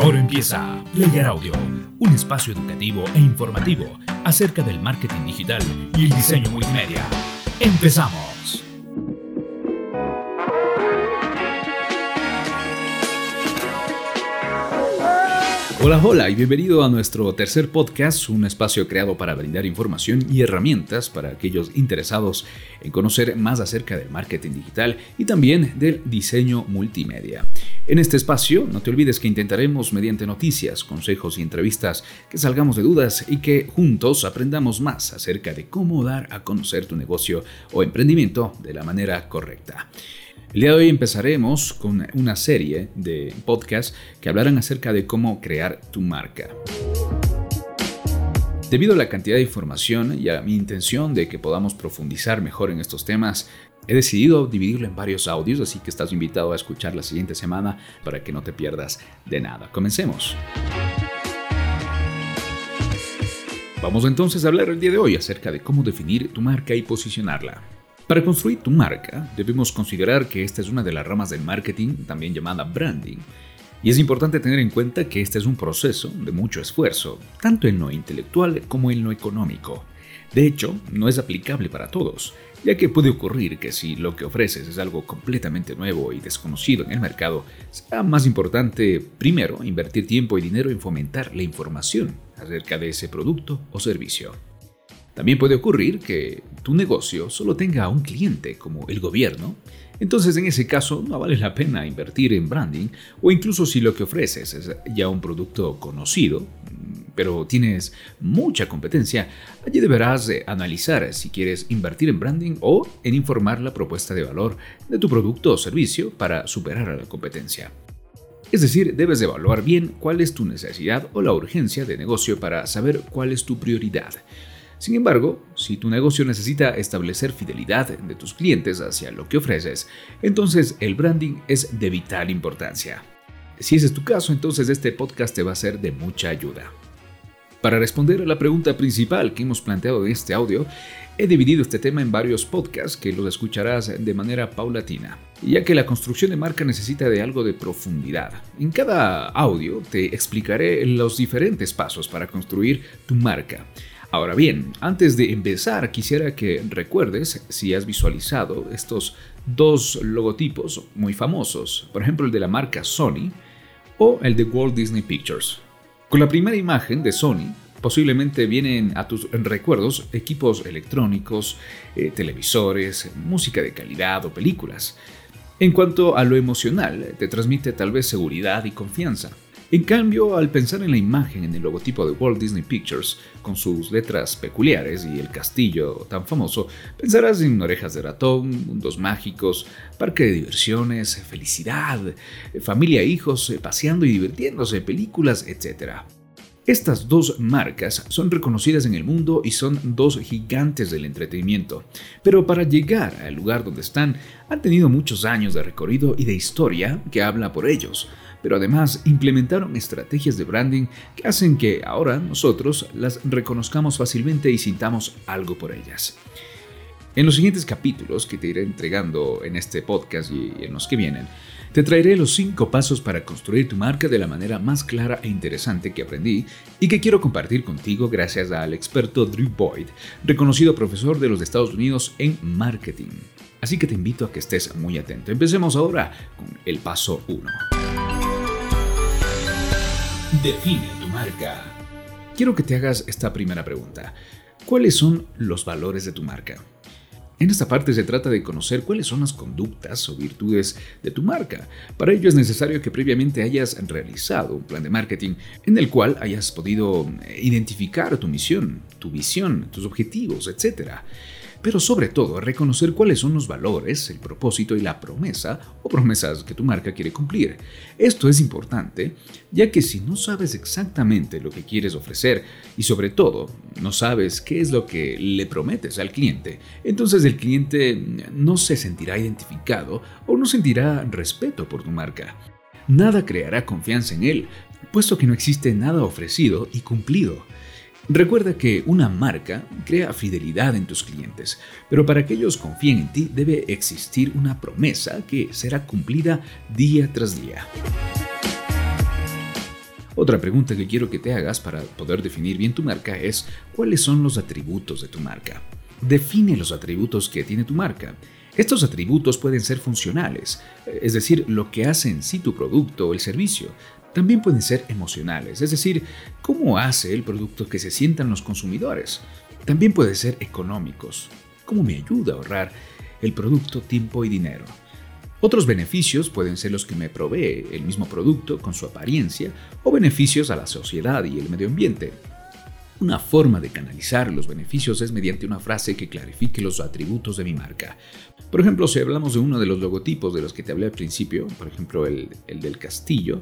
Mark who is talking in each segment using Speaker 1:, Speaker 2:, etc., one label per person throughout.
Speaker 1: Ahora empieza Player Audio, un espacio educativo e informativo acerca del marketing digital y el diseño multimedia. ¡Empezamos! Hola, hola y bienvenido a nuestro tercer podcast, un espacio creado para brindar información y herramientas para aquellos interesados en conocer más acerca del marketing digital y también del diseño multimedia. En este espacio, no te olvides que intentaremos mediante noticias, consejos y entrevistas que salgamos de dudas y que juntos aprendamos más acerca de cómo dar a conocer tu negocio o emprendimiento de la manera correcta. El día de hoy empezaremos con una serie de podcasts que hablarán acerca de cómo crear tu marca. Debido a la cantidad de información y a mi intención de que podamos profundizar mejor en estos temas, he decidido dividirlo en varios audios, así que estás invitado a escuchar la siguiente semana para que no te pierdas de nada. Comencemos. Vamos entonces a hablar el día de hoy acerca de cómo definir tu marca y posicionarla. Para construir tu marca, debemos considerar que esta es una de las ramas del marketing, también llamada branding. Y es importante tener en cuenta que este es un proceso de mucho esfuerzo, tanto en lo intelectual como en lo económico. De hecho, no es aplicable para todos, ya que puede ocurrir que si lo que ofreces es algo completamente nuevo y desconocido en el mercado, será más importante primero invertir tiempo y dinero en fomentar la información acerca de ese producto o servicio. También puede ocurrir que tu negocio solo tenga un cliente como el gobierno, entonces en ese caso no vale la pena invertir en branding o incluso si lo que ofreces es ya un producto conocido, pero tienes mucha competencia, allí deberás analizar si quieres invertir en branding o en informar la propuesta de valor de tu producto o servicio para superar a la competencia. Es decir, debes evaluar bien cuál es tu necesidad o la urgencia de negocio para saber cuál es tu prioridad. Sin embargo, si tu negocio necesita establecer fidelidad de tus clientes hacia lo que ofreces, entonces el branding es de vital importancia. Si ese es tu caso, entonces este podcast te va a ser de mucha ayuda. Para responder a la pregunta principal que hemos planteado en este audio, he dividido este tema en varios podcasts que los escucharás de manera paulatina, ya que la construcción de marca necesita de algo de profundidad. En cada audio te explicaré los diferentes pasos para construir tu marca Ahora bien, antes de empezar, quisiera que recuerdes si has visualizado estos dos logotipos muy famosos, por ejemplo el de la marca Sony o el de Walt Disney Pictures. Con la primera imagen de Sony, posiblemente vienen a tus recuerdos equipos electrónicos, eh, televisores, música de calidad o películas. En cuanto a lo emocional, te transmite tal vez seguridad y confianza. En cambio, al pensar en la imagen en el logotipo de Walt Disney Pictures, con sus letras peculiares y el castillo tan famoso, pensarás en orejas de ratón, mundos mágicos, parque de diversiones, felicidad, familia e hijos eh, paseando y divirtiéndose, películas, etc. Estas dos marcas son reconocidas en el mundo y son dos gigantes del entretenimiento, pero para llegar al lugar donde están han tenido muchos años de recorrido y de historia que habla por ellos pero además implementaron estrategias de branding que hacen que ahora nosotros las reconozcamos fácilmente y sintamos algo por ellas. En los siguientes capítulos que te iré entregando en este podcast y en los que vienen, te traeré los 5 pasos para construir tu marca de la manera más clara e interesante que aprendí y que quiero compartir contigo gracias al experto Drew Boyd, reconocido profesor de los Estados Unidos en marketing. Así que te invito a que estés muy atento. Empecemos ahora con el paso 1. Define tu marca. Quiero que te hagas esta primera pregunta. ¿Cuáles son los valores de tu marca? En esta parte se trata de conocer cuáles son las conductas o virtudes de tu marca. Para ello es necesario que previamente hayas realizado un plan de marketing en el cual hayas podido identificar tu misión, tu visión, tus objetivos, etc pero sobre todo reconocer cuáles son los valores, el propósito y la promesa o promesas que tu marca quiere cumplir. Esto es importante, ya que si no sabes exactamente lo que quieres ofrecer y sobre todo no sabes qué es lo que le prometes al cliente, entonces el cliente no se sentirá identificado o no sentirá respeto por tu marca. Nada creará confianza en él, puesto que no existe nada ofrecido y cumplido. Recuerda que una marca crea fidelidad en tus clientes, pero para que ellos confíen en ti debe existir una promesa que será cumplida día tras día. Otra pregunta que quiero que te hagas para poder definir bien tu marca es ¿cuáles son los atributos de tu marca? Define los atributos que tiene tu marca. Estos atributos pueden ser funcionales, es decir, lo que hace en sí tu producto o el servicio. También pueden ser emocionales, es decir, cómo hace el producto que se sientan los consumidores. También pueden ser económicos, cómo me ayuda a ahorrar el producto, tiempo y dinero. Otros beneficios pueden ser los que me provee el mismo producto con su apariencia o beneficios a la sociedad y el medio ambiente. Una forma de canalizar los beneficios es mediante una frase que clarifique los atributos de mi marca. Por ejemplo, si hablamos de uno de los logotipos de los que te hablé al principio, por ejemplo el, el del castillo,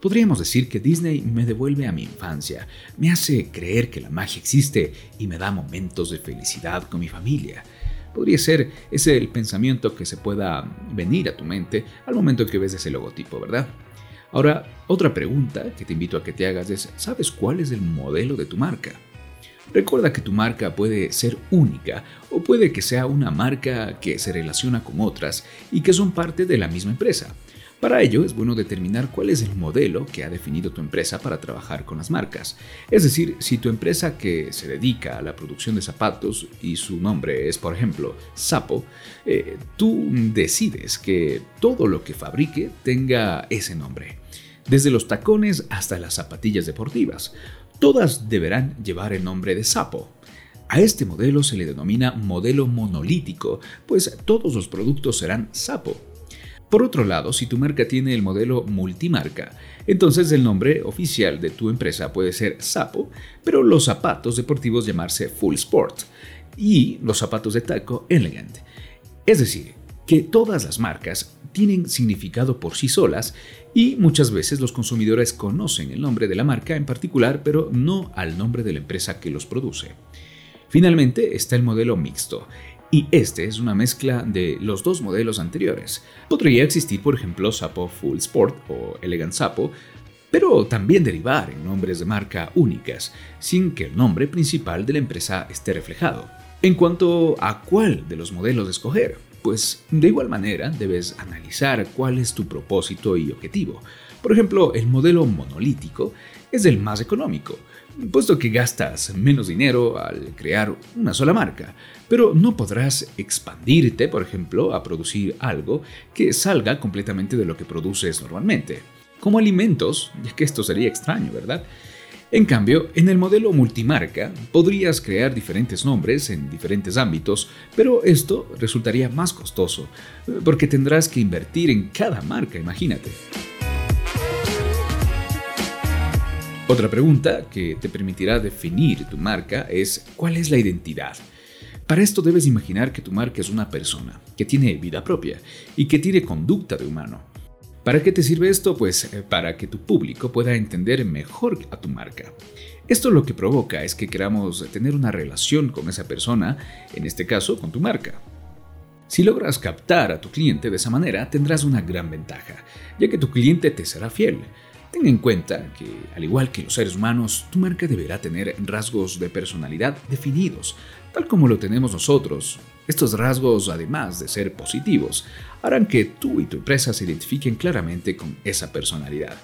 Speaker 1: podríamos decir que Disney me devuelve a mi infancia, me hace creer que la magia existe y me da momentos de felicidad con mi familia. Podría ser ese el pensamiento que se pueda venir a tu mente al momento que ves ese logotipo, ¿verdad? Ahora, otra pregunta que te invito a que te hagas es, ¿sabes cuál es el modelo de tu marca? Recuerda que tu marca puede ser única o puede que sea una marca que se relaciona con otras y que son parte de la misma empresa. Para ello es bueno determinar cuál es el modelo que ha definido tu empresa para trabajar con las marcas. Es decir, si tu empresa que se dedica a la producción de zapatos y su nombre es, por ejemplo, Sapo, eh, tú decides que todo lo que fabrique tenga ese nombre. Desde los tacones hasta las zapatillas deportivas, todas deberán llevar el nombre de Sapo. A este modelo se le denomina modelo monolítico, pues todos los productos serán Sapo por otro lado, si tu marca tiene el modelo multimarca, entonces el nombre oficial de tu empresa puede ser Sapo, pero los zapatos deportivos llamarse Full Sport y los zapatos de taco Elegant. Es decir, que todas las marcas tienen significado por sí solas y muchas veces los consumidores conocen el nombre de la marca en particular, pero no al nombre de la empresa que los produce. Finalmente está el modelo mixto, y este es una mezcla de los dos modelos anteriores. Podría existir, por ejemplo, Sapo Full Sport o Elegant Sapo, pero también derivar en nombres de marca únicas, sin que el nombre principal de la empresa esté reflejado. En cuanto a cuál de los modelos escoger, pues de igual manera debes analizar cuál es tu propósito y objetivo. Por ejemplo, el modelo monolítico es el más económico, puesto que gastas menos dinero al crear una sola marca, pero no podrás expandirte, por ejemplo, a producir algo que salga completamente de lo que produces normalmente, como alimentos, ya que esto sería extraño, ¿verdad? En cambio, en el modelo multimarca podrías crear diferentes nombres en diferentes ámbitos, pero esto resultaría más costoso, porque tendrás que invertir en cada marca, imagínate. Otra pregunta que te permitirá definir tu marca es ¿cuál es la identidad? Para esto debes imaginar que tu marca es una persona, que tiene vida propia y que tiene conducta de humano. ¿Para qué te sirve esto? Pues eh, para que tu público pueda entender mejor a tu marca. Esto lo que provoca es que queramos tener una relación con esa persona, en este caso con tu marca. Si logras captar a tu cliente de esa manera, tendrás una gran ventaja, ya que tu cliente te será fiel, Ten en cuenta que, al igual que los seres humanos, tu marca deberá tener rasgos de personalidad definidos, tal como lo tenemos nosotros. Estos rasgos, además de ser positivos, harán que tú y tu empresa se identifiquen claramente con esa personalidad.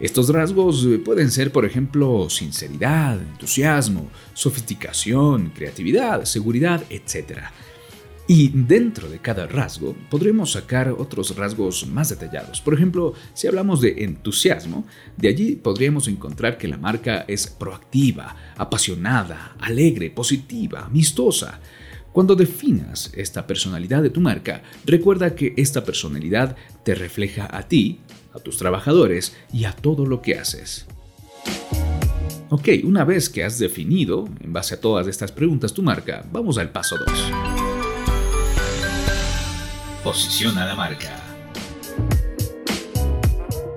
Speaker 1: Estos rasgos pueden ser, por ejemplo, sinceridad, entusiasmo, sofisticación, creatividad, seguridad, etc. Y dentro de cada rasgo podremos sacar otros rasgos más detallados. Por ejemplo, si hablamos de entusiasmo, de allí podríamos encontrar que la marca es proactiva, apasionada, alegre, positiva, amistosa. Cuando definas esta personalidad de tu marca, recuerda que esta personalidad te refleja a ti, a tus trabajadores y a todo lo que haces. Ok, una vez que has definido, en base a todas estas preguntas, tu marca, vamos al paso 2. Posiciona la marca.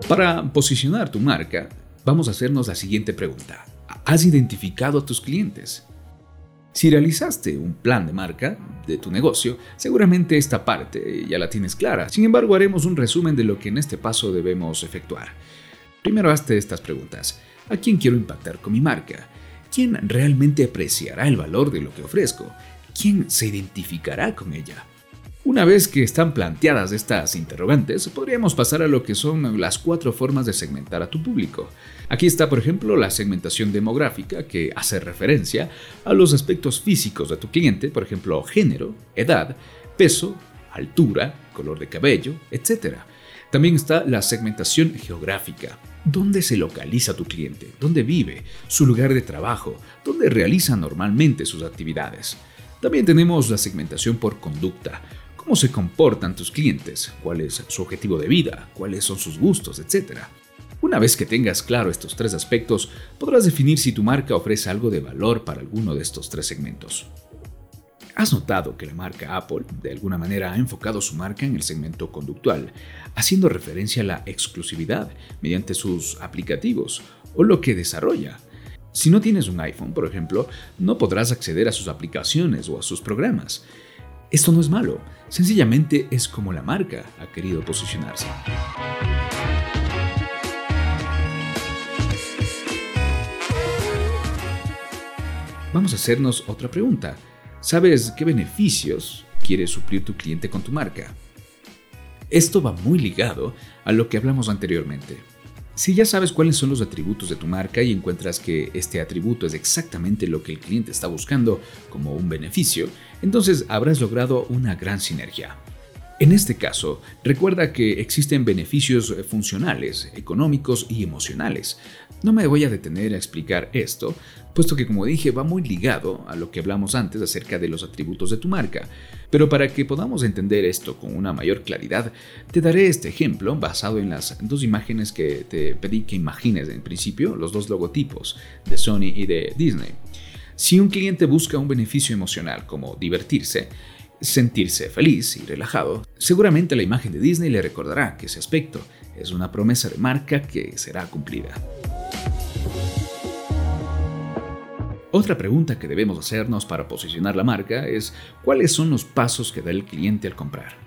Speaker 1: Para posicionar tu marca, vamos a hacernos la siguiente pregunta. ¿Has identificado a tus clientes? Si realizaste un plan de marca de tu negocio, seguramente esta parte ya la tienes clara. Sin embargo, haremos un resumen de lo que en este paso debemos efectuar. Primero hazte estas preguntas. ¿A quién quiero impactar con mi marca? ¿Quién realmente apreciará el valor de lo que ofrezco? ¿Quién se identificará con ella? Una vez que están planteadas estas interrogantes, podríamos pasar a lo que son las cuatro formas de segmentar a tu público. Aquí está, por ejemplo, la segmentación demográfica, que hace referencia a los aspectos físicos de tu cliente, por ejemplo, género, edad, peso, altura, color de cabello, etc. También está la segmentación geográfica. ¿Dónde se localiza tu cliente? ¿Dónde vive? ¿Su lugar de trabajo? ¿Dónde realiza normalmente sus actividades? También tenemos la segmentación por conducta cómo se comportan tus clientes, cuál es su objetivo de vida, cuáles son sus gustos, etc. Una vez que tengas claro estos tres aspectos, podrás definir si tu marca ofrece algo de valor para alguno de estos tres segmentos. ¿Has notado que la marca Apple de alguna manera ha enfocado su marca en el segmento conductual, haciendo referencia a la exclusividad mediante sus aplicativos o lo que desarrolla? Si no tienes un iPhone, por ejemplo, no podrás acceder a sus aplicaciones o a sus programas. Esto no es malo, sencillamente es como la marca ha querido posicionarse. Vamos a hacernos otra pregunta. ¿Sabes qué beneficios quiere suplir tu cliente con tu marca? Esto va muy ligado a lo que hablamos anteriormente. Si ya sabes cuáles son los atributos de tu marca y encuentras que este atributo es exactamente lo que el cliente está buscando como un beneficio, entonces habrás logrado una gran sinergia. En este caso, recuerda que existen beneficios funcionales, económicos y emocionales. No me voy a detener a explicar esto, puesto que como dije va muy ligado a lo que hablamos antes acerca de los atributos de tu marca. Pero para que podamos entender esto con una mayor claridad, te daré este ejemplo basado en las dos imágenes que te pedí que imagines en principio, los dos logotipos de Sony y de Disney. Si un cliente busca un beneficio emocional como divertirse, sentirse feliz y relajado, seguramente la imagen de Disney le recordará que ese aspecto es una promesa de marca que será cumplida. Otra pregunta que debemos hacernos para posicionar la marca es cuáles son los pasos que da el cliente al comprar.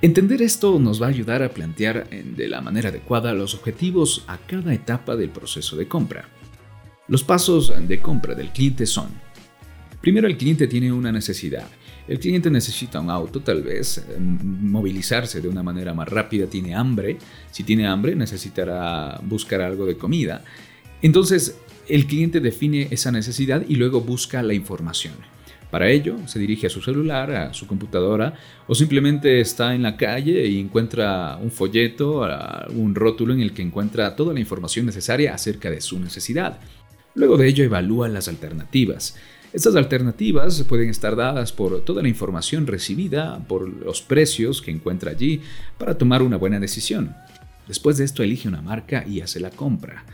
Speaker 1: Entender esto nos va a ayudar a plantear de la manera adecuada los objetivos a cada etapa del proceso de compra. Los pasos de compra del cliente son, primero el cliente tiene una necesidad el cliente necesita un auto, tal vez, eh, movilizarse de una manera más rápida, tiene hambre. Si tiene hambre, necesitará buscar algo de comida. Entonces, el cliente define esa necesidad y luego busca la información. Para ello, se dirige a su celular, a su computadora, o simplemente está en la calle y encuentra un folleto, un rótulo en el que encuentra toda la información necesaria acerca de su necesidad. Luego de ello, evalúa las alternativas. Estas alternativas pueden estar dadas por toda la información recibida, por los precios que encuentra allí, para tomar una buena decisión. Después de esto elige una marca y hace la compra.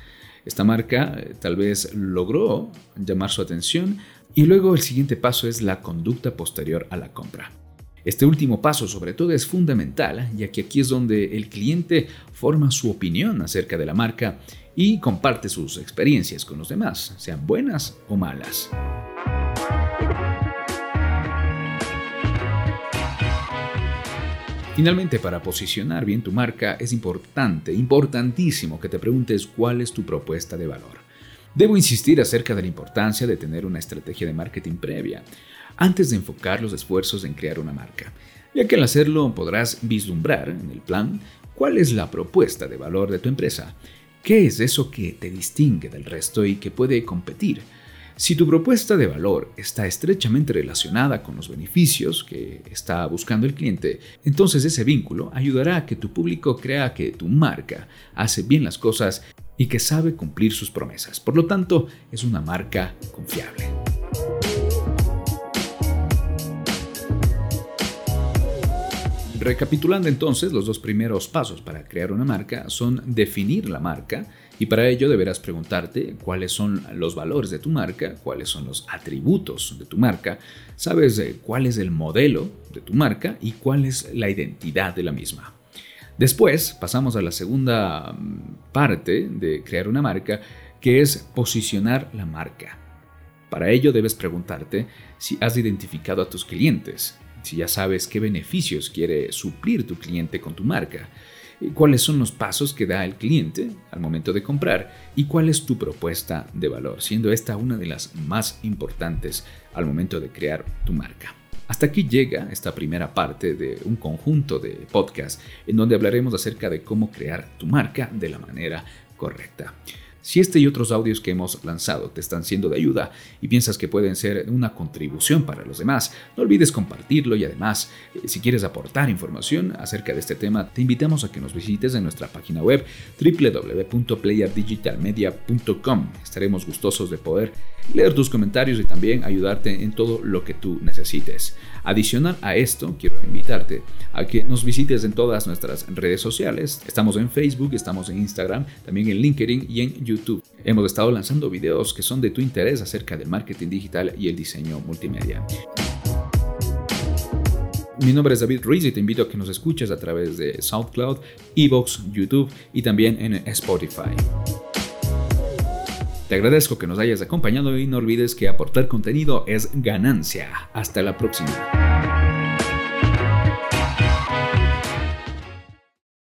Speaker 1: Esta marca eh, tal vez logró llamar su atención y luego el siguiente paso es la conducta posterior a la compra. Este último paso sobre todo es fundamental, ya que aquí es donde el cliente forma su opinión acerca de la marca y comparte sus experiencias con los demás, sean buenas o malas. Finalmente, para posicionar bien tu marca es importante, importantísimo que te preguntes cuál es tu propuesta de valor. Debo insistir acerca de la importancia de tener una estrategia de marketing previa antes de enfocar los esfuerzos en crear una marca, ya que al hacerlo podrás vislumbrar en el plan cuál es la propuesta de valor de tu empresa, qué es eso que te distingue del resto y que puede competir si tu propuesta de valor está estrechamente relacionada con los beneficios que está buscando el cliente, entonces ese vínculo ayudará a que tu público crea que tu marca hace bien las cosas y que sabe cumplir sus promesas. Por lo tanto, es una marca confiable. Recapitulando entonces, los dos primeros pasos para crear una marca son definir la marca y para ello deberás preguntarte cuáles son los valores de tu marca, cuáles son los atributos de tu marca, sabes cuál es el modelo de tu marca y cuál es la identidad de la misma. Después pasamos a la segunda mm, parte de crear una marca, que es posicionar la marca. Para ello debes preguntarte si has identificado a tus clientes, si ya sabes qué beneficios quiere suplir tu cliente con tu marca, cuáles son los pasos que da el cliente al momento de comprar y cuál es tu propuesta de valor, siendo esta una de las más importantes al momento de crear tu marca. Hasta aquí llega esta primera parte de un conjunto de podcasts en donde hablaremos acerca de cómo crear tu marca de la manera correcta. Si este y otros audios que hemos lanzado te están siendo de ayuda y piensas que pueden ser una contribución para los demás, no olvides compartirlo y además, eh, si quieres aportar información acerca de este tema, te invitamos a que nos visites en nuestra página web www.playerdigitalmedia.com. Estaremos gustosos de poder leer tus comentarios y también ayudarte en todo lo que tú necesites. Adicional a esto, quiero invitarte a que nos visites en todas nuestras redes sociales. Estamos en Facebook, estamos en Instagram, también en LinkedIn y en YouTube. Hemos estado lanzando videos que son de tu interés acerca del marketing digital y el diseño multimedia. Mi nombre es David Ruiz y te invito a que nos escuches a través de SoundCloud, Evox, YouTube y también en Spotify. Te agradezco que nos hayas acompañado y no olvides que aportar contenido es ganancia. Hasta la próxima.